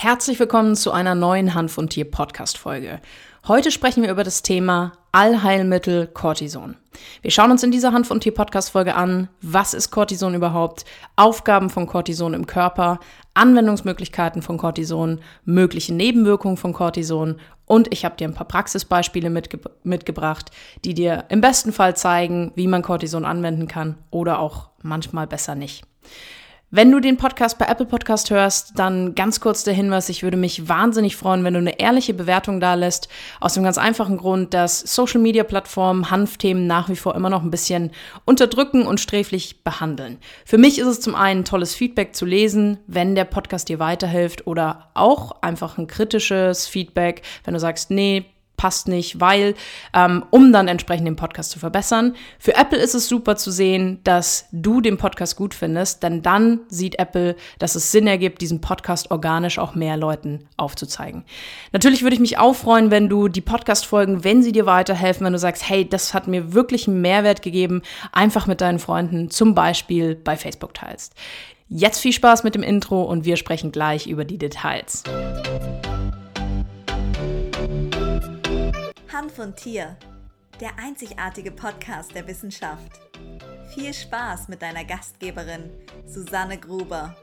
Herzlich willkommen zu einer neuen Hanf und Tier Podcast Folge. Heute sprechen wir über das Thema Allheilmittel Cortison. Wir schauen uns in dieser Hanf und Tier Podcast Folge an, was ist Cortison überhaupt, Aufgaben von Cortison im Körper, Anwendungsmöglichkeiten von Cortison, mögliche Nebenwirkungen von Cortison und ich habe dir ein paar Praxisbeispiele mitge mitgebracht, die dir im besten Fall zeigen, wie man Cortison anwenden kann oder auch manchmal besser nicht. Wenn du den Podcast bei Apple Podcast hörst, dann ganz kurz der Hinweis, ich würde mich wahnsinnig freuen, wenn du eine ehrliche Bewertung da lässt. Aus dem ganz einfachen Grund, dass Social Media Plattformen Hanfthemen nach wie vor immer noch ein bisschen unterdrücken und sträflich behandeln. Für mich ist es zum einen tolles Feedback zu lesen, wenn der Podcast dir weiterhilft oder auch einfach ein kritisches Feedback, wenn du sagst, nee, passt nicht, weil, ähm, um dann entsprechend den Podcast zu verbessern. Für Apple ist es super zu sehen, dass du den Podcast gut findest, denn dann sieht Apple, dass es Sinn ergibt, diesen Podcast organisch auch mehr Leuten aufzuzeigen. Natürlich würde ich mich auch freuen, wenn du die Podcast-Folgen, wenn sie dir weiterhelfen, wenn du sagst, hey, das hat mir wirklich einen Mehrwert gegeben, einfach mit deinen Freunden zum Beispiel bei Facebook teilst. Jetzt viel Spaß mit dem Intro und wir sprechen gleich über die Details. Und Tier, der einzigartige Podcast der Wissenschaft. Viel Spaß mit deiner Gastgeberin Susanne Gruber.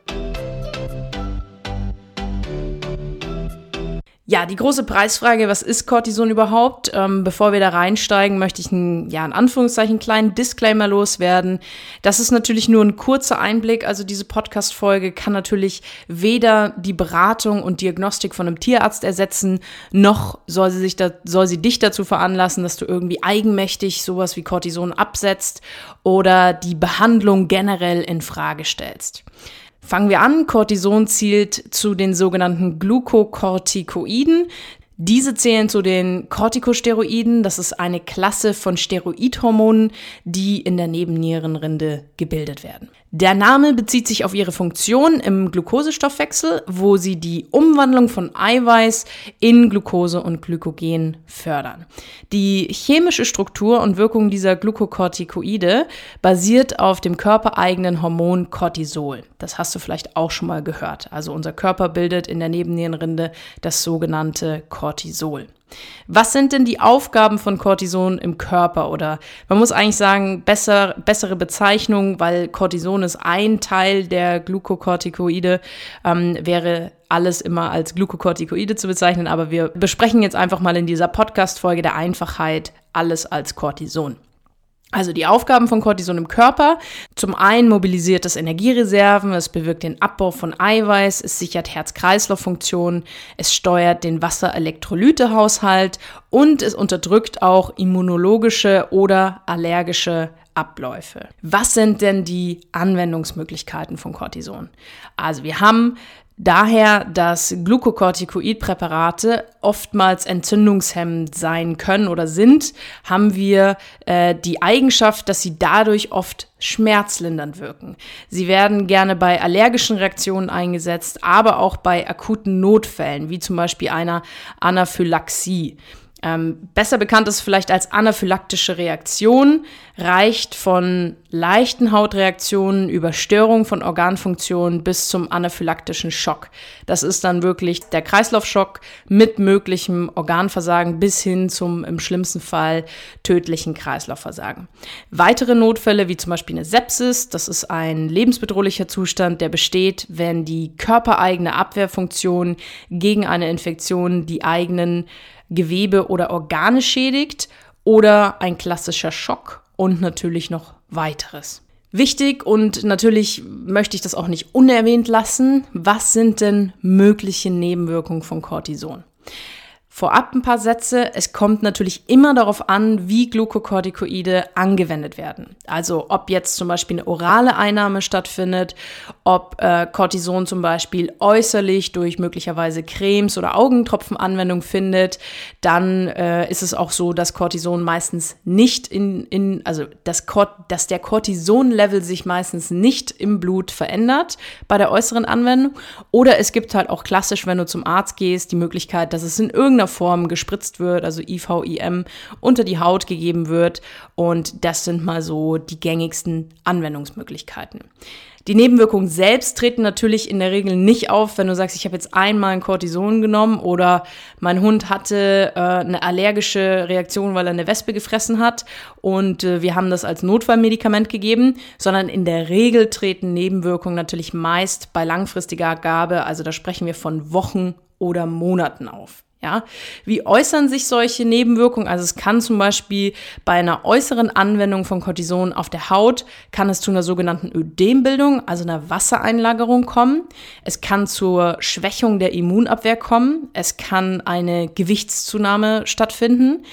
Ja, die große Preisfrage, was ist Cortison überhaupt? Ähm, bevor wir da reinsteigen, möchte ich einen, ja, in Anführungszeichen, kleinen Disclaimer loswerden. Das ist natürlich nur ein kurzer Einblick. Also diese Podcast-Folge kann natürlich weder die Beratung und Diagnostik von einem Tierarzt ersetzen, noch soll sie, sich da, soll sie dich dazu veranlassen, dass du irgendwie eigenmächtig sowas wie Cortison absetzt oder die Behandlung generell in Frage stellst. Fangen wir an. Cortison zielt zu den sogenannten Glukokortikoiden. Diese zählen zu den Corticosteroiden. Das ist eine Klasse von Steroidhormonen, die in der Nebennierenrinde gebildet werden. Der Name bezieht sich auf ihre Funktion im Glukosestoffwechsel, wo sie die Umwandlung von Eiweiß in Glucose und Glykogen fördern. Die chemische Struktur und Wirkung dieser Glukokortikoide basiert auf dem körpereigenen Hormon Cortisol. Das hast du vielleicht auch schon mal gehört. Also unser Körper bildet in der Nebennierenrinde das sogenannte Cortisol. Was sind denn die Aufgaben von Cortison im Körper? Oder man muss eigentlich sagen, besser, bessere Bezeichnung, weil Cortison ist ein Teil der Glukokortikoide, ähm, wäre alles immer als Glukokortikoide zu bezeichnen. Aber wir besprechen jetzt einfach mal in dieser Podcast-Folge der Einfachheit alles als Cortison. Also die Aufgaben von Cortison im Körper. Zum einen mobilisiert es Energiereserven, es bewirkt den Abbau von Eiweiß, es sichert Herz-Kreislauf-Funktionen, es steuert den Wasser-Elektrolyte-Haushalt und es unterdrückt auch immunologische oder allergische Abläufe. Was sind denn die Anwendungsmöglichkeiten von Cortison? Also wir haben Daher, dass Glukokortikoidpräparate oftmals entzündungshemmend sein können oder sind, haben wir äh, die Eigenschaft, dass sie dadurch oft schmerzlindernd wirken. Sie werden gerne bei allergischen Reaktionen eingesetzt, aber auch bei akuten Notfällen, wie zum Beispiel einer Anaphylaxie. Ähm, besser bekannt ist vielleicht als anaphylaktische Reaktion, reicht von leichten Hautreaktionen über Störung von Organfunktionen bis zum anaphylaktischen Schock. Das ist dann wirklich der Kreislaufschock mit möglichem Organversagen bis hin zum im schlimmsten Fall tödlichen Kreislaufversagen. Weitere Notfälle wie zum Beispiel eine Sepsis, das ist ein lebensbedrohlicher Zustand, der besteht, wenn die körpereigene Abwehrfunktion gegen eine Infektion die eigenen Gewebe oder Organe schädigt oder ein klassischer Schock und natürlich noch weiteres. Wichtig und natürlich möchte ich das auch nicht unerwähnt lassen. Was sind denn mögliche Nebenwirkungen von Cortison? Vorab ein paar Sätze. Es kommt natürlich immer darauf an, wie Glukokortikoide angewendet werden. Also ob jetzt zum Beispiel eine orale Einnahme stattfindet, ob äh, Cortison zum Beispiel äußerlich durch möglicherweise Cremes oder Augentropfenanwendung findet, dann äh, ist es auch so, dass Cortison meistens nicht in, in also das dass der Cortison-Level sich meistens nicht im Blut verändert bei der äußeren Anwendung. Oder es gibt halt auch klassisch, wenn du zum Arzt gehst, die Möglichkeit, dass es in irgendeiner Form gespritzt wird, also IVIM, unter die Haut gegeben wird. Und das sind mal so die gängigsten Anwendungsmöglichkeiten. Die Nebenwirkungen selbst treten natürlich in der Regel nicht auf, wenn du sagst, ich habe jetzt einmal ein Cortison genommen oder mein Hund hatte äh, eine allergische Reaktion, weil er eine Wespe gefressen hat und äh, wir haben das als Notfallmedikament gegeben, sondern in der Regel treten Nebenwirkungen natürlich meist bei langfristiger Gabe, also da sprechen wir von Wochen oder Monaten auf. Ja, wie äußern sich solche Nebenwirkungen? Also es kann zum Beispiel bei einer äußeren Anwendung von Cortison auf der Haut, kann es zu einer sogenannten Ödembildung, also einer Wassereinlagerung kommen. Es kann zur Schwächung der Immunabwehr kommen. Es kann eine Gewichtszunahme stattfinden.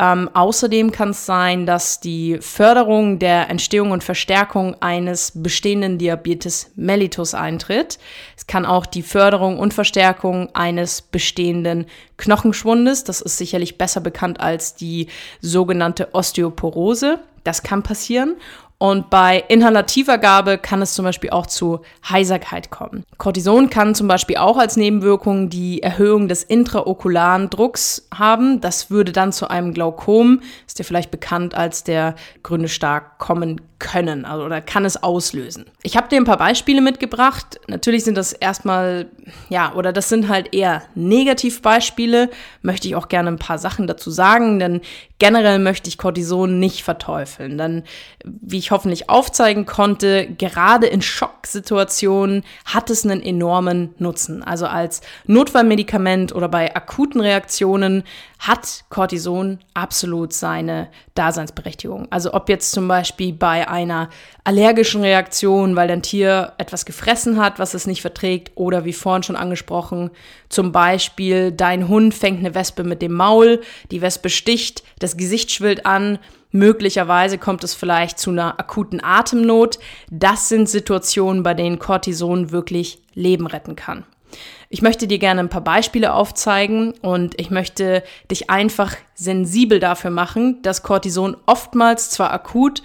Ähm, außerdem kann es sein, dass die Förderung der Entstehung und Verstärkung eines bestehenden Diabetes mellitus eintritt. Es kann auch die Förderung und Verstärkung eines bestehenden Knochenschwundes, das ist sicherlich besser bekannt als die sogenannte Osteoporose. Das kann passieren. Und bei inhalativer Gabe kann es zum Beispiel auch zu Heiserkeit kommen. Cortison kann zum Beispiel auch als Nebenwirkung die Erhöhung des intraokularen Drucks haben. Das würde dann zu einem Glaukom, ist dir vielleicht bekannt als der Gründe stark kommen können also, oder kann es auslösen. Ich habe dir ein paar Beispiele mitgebracht. Natürlich sind das erstmal, ja, oder das sind halt eher Negativbeispiele. Möchte ich auch gerne ein paar Sachen dazu sagen, denn generell möchte ich Cortison nicht verteufeln. Denn wie ich hoffentlich aufzeigen konnte, gerade in Schocksituationen hat es einen enormen Nutzen. Also als Notfallmedikament oder bei akuten Reaktionen hat Cortison absolut seine Daseinsberechtigung. Also ob jetzt zum Beispiel bei einer allergischen Reaktion, weil dein Tier etwas gefressen hat, was es nicht verträgt, oder wie vorhin schon angesprochen, zum Beispiel dein Hund fängt eine Wespe mit dem Maul, die Wespe sticht, das Gesicht schwillt an, Möglicherweise kommt es vielleicht zu einer akuten Atemnot. Das sind Situationen, bei denen Cortison wirklich Leben retten kann. Ich möchte dir gerne ein paar Beispiele aufzeigen und ich möchte dich einfach sensibel dafür machen, dass Cortison oftmals zwar akut,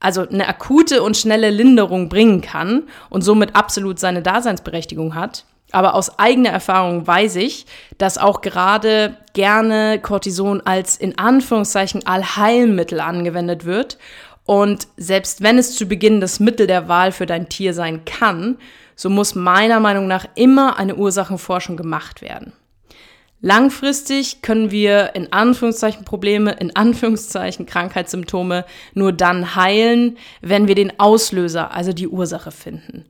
also eine akute und schnelle Linderung bringen kann und somit absolut seine Daseinsberechtigung hat. Aber aus eigener Erfahrung weiß ich, dass auch gerade gerne Cortison als in Anführungszeichen Allheilmittel angewendet wird. Und selbst wenn es zu Beginn das Mittel der Wahl für dein Tier sein kann, so muss meiner Meinung nach immer eine Ursachenforschung gemacht werden. Langfristig können wir in Anführungszeichen Probleme, in Anführungszeichen Krankheitssymptome nur dann heilen, wenn wir den Auslöser, also die Ursache finden.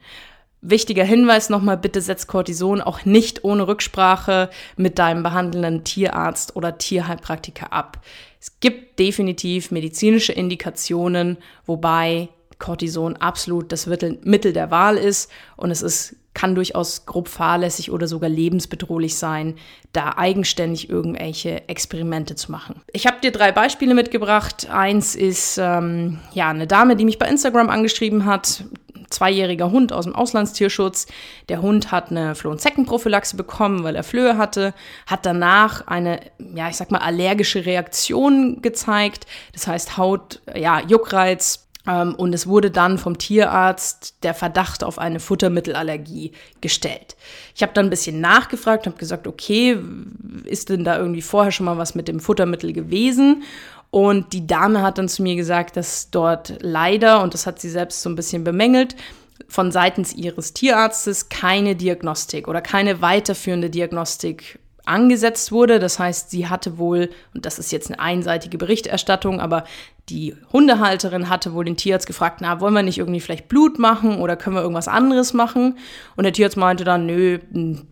Wichtiger Hinweis nochmal, bitte setz Cortison auch nicht ohne Rücksprache mit deinem behandelnden Tierarzt oder Tierheilpraktiker ab. Es gibt definitiv medizinische Indikationen, wobei Cortison absolut das Mittel der Wahl ist und es ist, kann durchaus grob fahrlässig oder sogar lebensbedrohlich sein, da eigenständig irgendwelche Experimente zu machen. Ich habe dir drei Beispiele mitgebracht. Eins ist ähm, ja eine Dame, die mich bei Instagram angeschrieben hat. Zweijähriger Hund aus dem Auslandstierschutz. Der Hund hat eine Floh- und Zeckenprophylaxe bekommen, weil er Flöhe hatte, hat danach eine, ja, ich sag mal, allergische Reaktion gezeigt. Das heißt Haut, ja, Juckreiz, ähm, und es wurde dann vom Tierarzt der Verdacht auf eine Futtermittelallergie gestellt. Ich habe dann ein bisschen nachgefragt, habe gesagt, okay, ist denn da irgendwie vorher schon mal was mit dem Futtermittel gewesen? Und die Dame hat dann zu mir gesagt, dass dort leider, und das hat sie selbst so ein bisschen bemängelt, von seitens ihres Tierarztes keine Diagnostik oder keine weiterführende Diagnostik angesetzt wurde. Das heißt, sie hatte wohl, und das ist jetzt eine einseitige Berichterstattung, aber die Hundehalterin hatte wohl den Tierarzt gefragt, na, wollen wir nicht irgendwie vielleicht Blut machen oder können wir irgendwas anderes machen? Und der Tierarzt meinte dann, nö,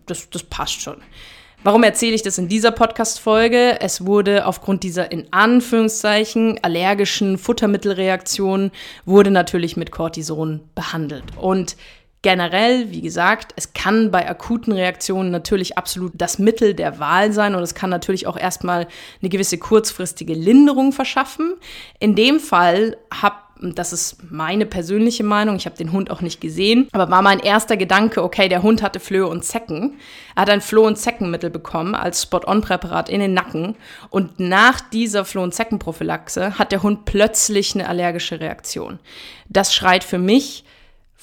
das, das passt schon. Warum erzähle ich das in dieser Podcast-Folge? Es wurde aufgrund dieser in Anführungszeichen allergischen Futtermittelreaktion wurde natürlich mit Cortison behandelt. Und Generell, wie gesagt, es kann bei akuten Reaktionen natürlich absolut das Mittel der Wahl sein und es kann natürlich auch erstmal eine gewisse kurzfristige Linderung verschaffen. In dem Fall habe das ist meine persönliche Meinung, ich habe den Hund auch nicht gesehen, aber war mein erster Gedanke, okay, der Hund hatte Flöhe und Zecken. Er hat ein Floh- und Zeckenmittel bekommen als Spot-on-Präparat in den Nacken und nach dieser Floh- und Zeckenprophylaxe hat der Hund plötzlich eine allergische Reaktion. Das schreit für mich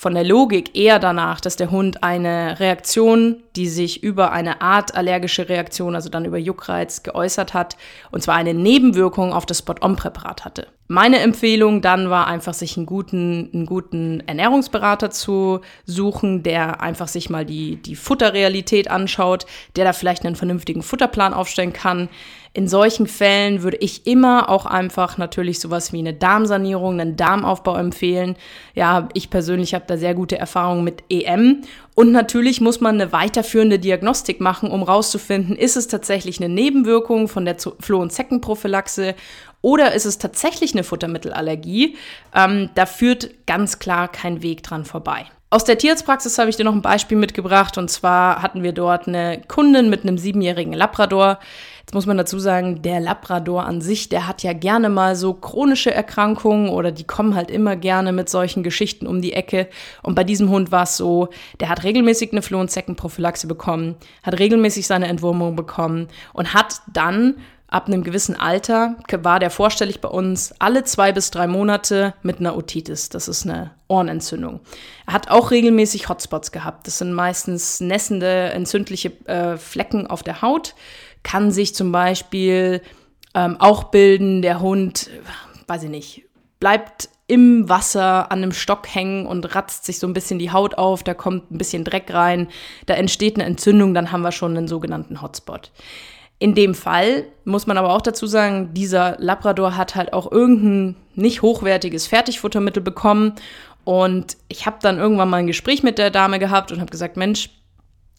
von der Logik eher danach, dass der Hund eine Reaktion, die sich über eine Art allergische Reaktion, also dann über Juckreiz geäußert hat, und zwar eine Nebenwirkung auf das Spot-on-Präparat hatte. Meine Empfehlung dann war einfach, sich einen guten, einen guten Ernährungsberater zu suchen, der einfach sich mal die, die Futterrealität anschaut, der da vielleicht einen vernünftigen Futterplan aufstellen kann, in solchen Fällen würde ich immer auch einfach natürlich sowas wie eine Darmsanierung, einen Darmaufbau empfehlen. Ja, ich persönlich habe da sehr gute Erfahrungen mit EM. Und natürlich muss man eine weiterführende Diagnostik machen, um rauszufinden, ist es tatsächlich eine Nebenwirkung von der Floh- und Zeckenprophylaxe oder ist es tatsächlich eine Futtermittelallergie? Ähm, da führt ganz klar kein Weg dran vorbei. Aus der Tierarztpraxis habe ich dir noch ein Beispiel mitgebracht. Und zwar hatten wir dort eine Kundin mit einem siebenjährigen Labrador. Jetzt muss man dazu sagen, der Labrador an sich, der hat ja gerne mal so chronische Erkrankungen oder die kommen halt immer gerne mit solchen Geschichten um die Ecke. Und bei diesem Hund war es so, der hat regelmäßig eine Floh- und Zeckenprophylaxe bekommen, hat regelmäßig seine Entwurmung bekommen und hat dann ab einem gewissen Alter war der vorstellig bei uns alle zwei bis drei Monate mit einer Otitis. Das ist eine Ohrenentzündung. Er hat auch regelmäßig Hotspots gehabt. Das sind meistens nässende, entzündliche äh, Flecken auf der Haut. Kann sich zum Beispiel ähm, auch bilden, der Hund, weiß ich nicht, bleibt im Wasser an einem Stock hängen und ratzt sich so ein bisschen die Haut auf, da kommt ein bisschen Dreck rein, da entsteht eine Entzündung, dann haben wir schon einen sogenannten Hotspot. In dem Fall muss man aber auch dazu sagen, dieser Labrador hat halt auch irgendein nicht hochwertiges Fertigfuttermittel bekommen. Und ich habe dann irgendwann mal ein Gespräch mit der Dame gehabt und habe gesagt, Mensch,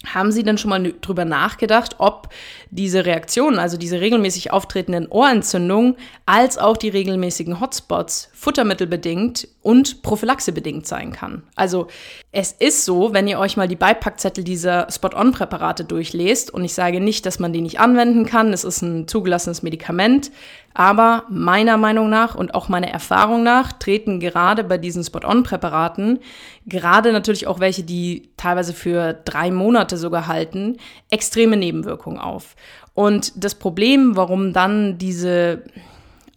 haben Sie denn schon mal drüber nachgedacht, ob diese Reaktionen, also diese regelmäßig auftretenden Ohrentzündungen, als auch die regelmäßigen Hotspots futtermittelbedingt und prophylaxebedingt sein kann? Also es ist so, wenn ihr euch mal die Beipackzettel dieser Spot-on-Präparate durchlest, und ich sage nicht, dass man die nicht anwenden kann, es ist ein zugelassenes Medikament, aber meiner Meinung nach und auch meiner Erfahrung nach treten gerade bei diesen Spot-on-Präparaten, gerade natürlich auch welche, die teilweise für drei Monate sogar halten, extreme Nebenwirkungen auf. Und das Problem, warum dann diese,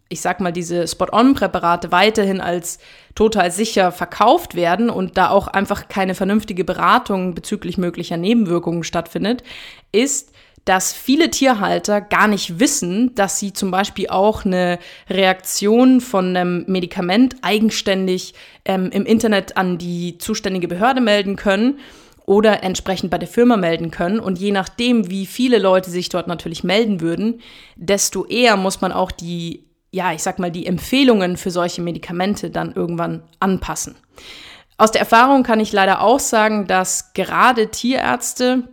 ich sag mal, diese Spot-on-Präparate weiterhin als total sicher verkauft werden und da auch einfach keine vernünftige Beratung bezüglich möglicher Nebenwirkungen stattfindet, ist, dass viele Tierhalter gar nicht wissen, dass sie zum Beispiel auch eine Reaktion von einem Medikament eigenständig ähm, im Internet an die zuständige Behörde melden können oder entsprechend bei der Firma melden können. Und je nachdem, wie viele Leute sich dort natürlich melden würden, desto eher muss man auch die, ja, ich sag mal, die Empfehlungen für solche Medikamente dann irgendwann anpassen. Aus der Erfahrung kann ich leider auch sagen, dass gerade Tierärzte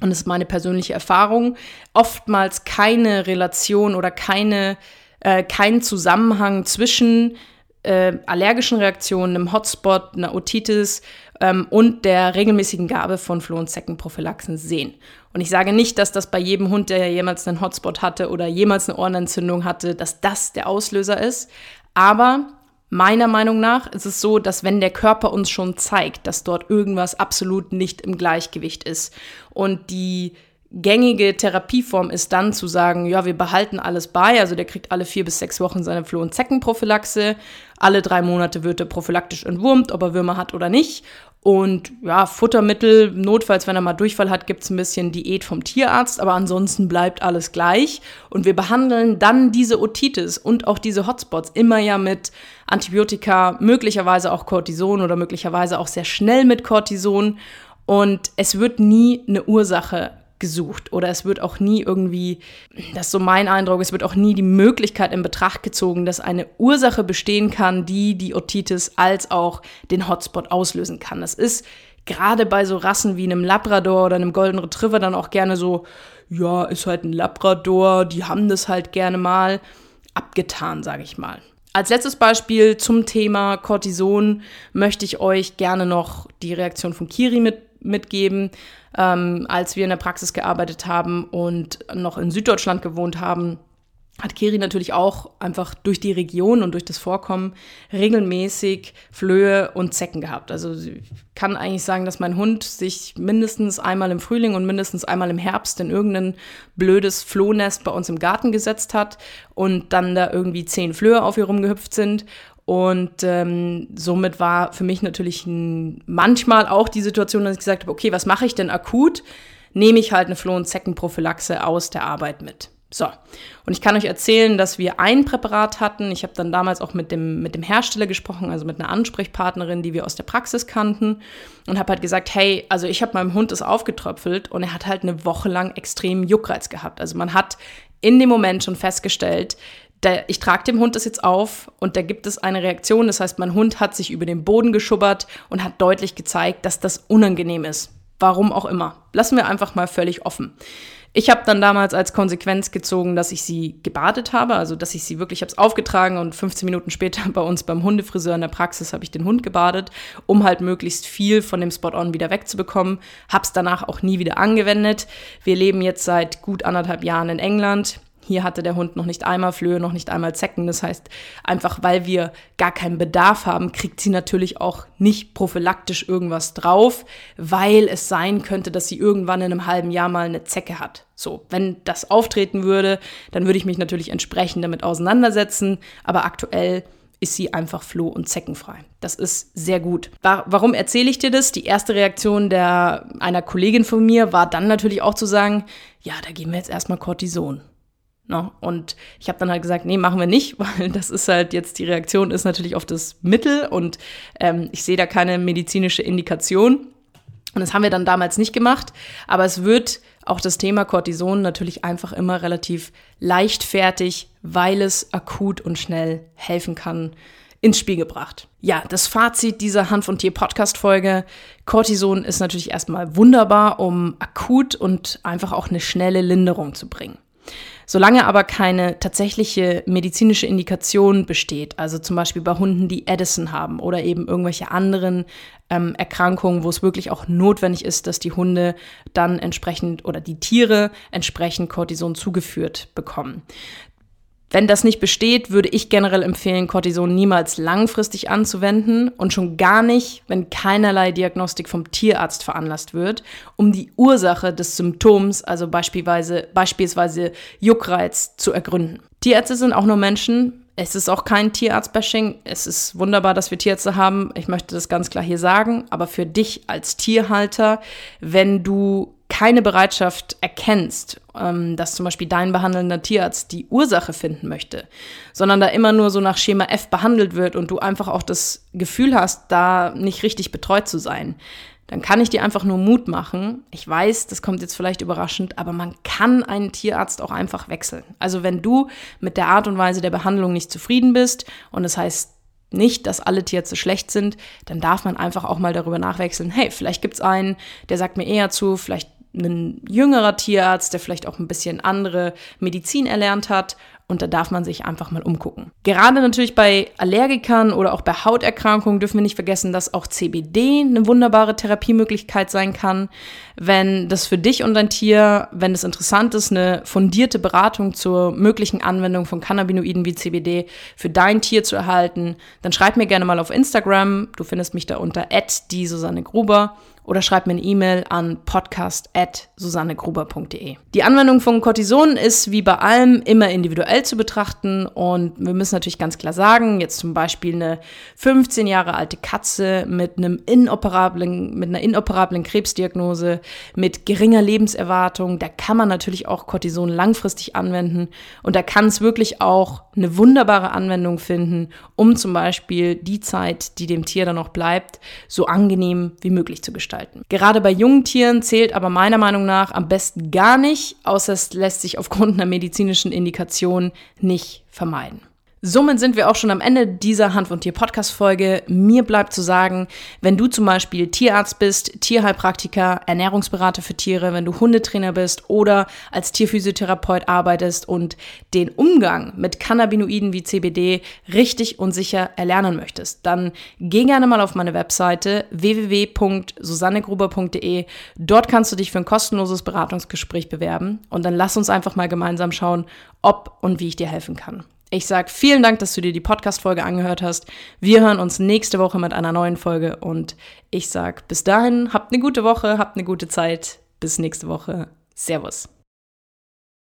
und das ist meine persönliche Erfahrung, oftmals keine Relation oder keine, äh, keinen Zusammenhang zwischen äh, allergischen Reaktionen, einem Hotspot, einer Otitis ähm, und der regelmäßigen Gabe von Floh- und Zeckenprophylaxen sehen. Und ich sage nicht, dass das bei jedem Hund, der jemals einen Hotspot hatte oder jemals eine Ohrenentzündung hatte, dass das der Auslöser ist. Aber Meiner Meinung nach ist es so, dass wenn der Körper uns schon zeigt, dass dort irgendwas absolut nicht im Gleichgewicht ist und die gängige Therapieform ist dann zu sagen, ja, wir behalten alles bei, also der kriegt alle vier bis sechs Wochen seine Floh- und Zeckenprophylaxe, alle drei Monate wird er prophylaktisch entwurmt, ob er Würmer hat oder nicht und ja, Futtermittel, notfalls, wenn er mal Durchfall hat, gibt es ein bisschen Diät vom Tierarzt, aber ansonsten bleibt alles gleich. Und wir behandeln dann diese Otitis und auch diese Hotspots immer ja mit Antibiotika, möglicherweise auch Cortison oder möglicherweise auch sehr schnell mit Cortison. Und es wird nie eine Ursache gesucht oder es wird auch nie irgendwie, das ist so mein Eindruck, es wird auch nie die Möglichkeit in Betracht gezogen, dass eine Ursache bestehen kann, die die Otitis als auch den Hotspot auslösen kann. Das ist gerade bei so Rassen wie einem Labrador oder einem Golden Retriever dann auch gerne so, ja, ist halt ein Labrador, die haben das halt gerne mal abgetan, sage ich mal. Als letztes Beispiel zum Thema Cortison möchte ich euch gerne noch die Reaktion von Kiri mit, mitgeben ähm, als wir in der Praxis gearbeitet haben und noch in Süddeutschland gewohnt haben, hat Kiri natürlich auch einfach durch die Region und durch das Vorkommen regelmäßig Flöhe und Zecken gehabt. Also ich kann eigentlich sagen, dass mein Hund sich mindestens einmal im Frühling und mindestens einmal im Herbst in irgendein blödes Flohnest bei uns im Garten gesetzt hat und dann da irgendwie zehn Flöhe auf ihr rumgehüpft sind Und ähm, somit war für mich natürlich manchmal auch die Situation, dass ich gesagt habe, okay, was mache ich denn akut? Nehme ich halt eine Floh- und Zeckenprophylaxe aus der Arbeit mit. So, und ich kann euch erzählen, dass wir ein Präparat hatten. Ich habe dann damals auch mit dem, mit dem Hersteller gesprochen, also mit einer Ansprechpartnerin, die wir aus der Praxis kannten und habe halt gesagt, hey, also ich habe meinem Hund das aufgetröpfelt und er hat halt eine Woche lang extrem Juckreiz gehabt. Also man hat in dem Moment schon festgestellt, der, ich trage dem Hund das jetzt auf und da gibt es eine Reaktion. Das heißt, mein Hund hat sich über den Boden geschubbert und hat deutlich gezeigt, dass das unangenehm ist. Warum auch immer. Lassen wir einfach mal völlig offen. Ich habe dann damals als Konsequenz gezogen, dass ich sie gebadet habe, also dass ich sie wirklich, habe aufgetragen und 15 Minuten später bei uns beim Hundefriseur in der Praxis habe ich den Hund gebadet, um halt möglichst viel von dem Spot-on wieder wegzubekommen. Habe es danach auch nie wieder angewendet. Wir leben jetzt seit gut anderthalb Jahren in England. Hier hatte der Hund noch nicht einmal Flöhe, noch nicht einmal Zecken. Das heißt, einfach weil wir gar keinen Bedarf haben, kriegt sie natürlich auch nicht prophylaktisch irgendwas drauf, weil es sein könnte, dass sie irgendwann in einem halben Jahr mal eine Zecke hat. So, wenn das auftreten würde, dann würde ich mich natürlich entsprechend damit auseinandersetzen. Aber aktuell ist sie einfach floh- und zeckenfrei. Das ist sehr gut. Warum erzähle ich dir das? Die erste Reaktion der, einer Kollegin von mir war dann natürlich auch zu sagen, ja, da geben wir jetzt erstmal Cortison. No? Ne? Und ich habe dann halt gesagt, nee, machen wir nicht, weil das ist halt jetzt, die Reaktion ist natürlich auf das Mittel und ähm, ich sehe da keine medizinische Indikation. Und das haben wir dann damals nicht gemacht, aber es wird auch das Thema Cortison natürlich einfach immer relativ leichtfertig, weil es akut und schnell helfen kann, ins Spiel gebracht. Ja, das Fazit dieser Hanf- und Tier-Podcast-Folge. Cortison ist natürlich erstmal wunderbar, um akut und einfach auch eine schnelle Linderung zu bringen. Solange aber keine tatsächliche medizinische Indikation besteht, also zum Beispiel bei Hunden, die Edison haben oder eben irgendwelche anderen ähm, Erkrankungen, wo es wirklich auch notwendig ist, dass die Hunde dann entsprechend oder die Tiere entsprechend Cortison zugeführt bekommen. Wenn das nicht besteht, würde ich generell empfehlen, Cortison niemals langfristig anzuwenden und schon gar nicht, wenn keinerlei Diagnostik vom Tierarzt veranlasst wird, um die Ursache des Symptoms, also beispielsweise, beispielsweise Juckreiz, zu ergründen. Tierärzte sind auch nur Menschen. Es ist auch kein Tierarzt-Bashing. Es ist wunderbar, dass wir Tierärzte haben. Ich möchte das ganz klar hier sagen. Aber für dich als Tierhalter, wenn du keine Bereitschaft erkennst, ähm, dass zum Beispiel dein behandelnder Tierarzt die Ursache finden möchte, sondern da immer nur so nach Schema F behandelt wird und du einfach auch das Gefühl hast, da nicht richtig betreut zu sein, dann kann ich dir einfach nur Mut machen. Ich weiß, das kommt jetzt vielleicht überraschend, aber man kann einen Tierarzt auch einfach wechseln. Also wenn du mit der Art und Weise der Behandlung nicht zufrieden bist und das heißt, nicht, dass alle Tierärzte schlecht sind, dann darf man einfach auch mal darüber nachwechseln. Hey, vielleicht gibt's einen, der sagt mir eher zu, vielleicht ein jüngerer Tierarzt, der vielleicht auch ein bisschen andere Medizin erlernt hat. Und da darf man sich einfach mal umgucken. Gerade natürlich bei Allergikern oder auch bei Hauterkrankungen dürfen wir nicht vergessen, dass auch CBD eine wunderbare Therapiemöglichkeit sein kann. Wenn das für dich und dein Tier, wenn es interessant ist, eine fundierte Beratung zur möglichen Anwendung von Cannabinoiden wie CBD für dein Tier zu erhalten, dann schreib mir gerne mal auf Instagram. Du findest mich da unter die Susanne Gruber oder schreib mir eine E-Mail an podcast.susannegruber.de. Die Anwendung von Cortison ist wie bei allem immer individuell zu betrachten und wir müssen natürlich ganz klar sagen, jetzt zum Beispiel eine 15 Jahre alte Katze mit einem inoperablen, mit einer inoperablen Krebsdiagnose, mit geringer Lebenserwartung, da kann man natürlich auch Cortison langfristig anwenden und da kann es wirklich auch eine wunderbare Anwendung finden, um zum Beispiel die Zeit, die dem Tier dann noch bleibt, so angenehm wie möglich zu gestalten. Gerade bei jungen Tieren zählt aber meiner Meinung nach am besten gar nicht, außer es lässt sich aufgrund einer medizinischen Indikation nicht vermeiden. Somit sind wir auch schon am Ende dieser Hand- und Tier-Podcast-Folge. Mir bleibt zu sagen, wenn du zum Beispiel Tierarzt bist, Tierheilpraktiker, Ernährungsberater für Tiere, wenn du Hundetrainer bist oder als Tierphysiotherapeut arbeitest und den Umgang mit Cannabinoiden wie CBD richtig und sicher erlernen möchtest, dann geh gerne mal auf meine Webseite www.susannegruber.de. Dort kannst du dich für ein kostenloses Beratungsgespräch bewerben und dann lass uns einfach mal gemeinsam schauen, ob und wie ich dir helfen kann. Ich sage vielen Dank, dass du dir die Podcast-Folge angehört hast. Wir hören uns nächste Woche mit einer neuen Folge und ich sage bis dahin, habt eine gute Woche, habt eine gute Zeit. Bis nächste Woche. Servus.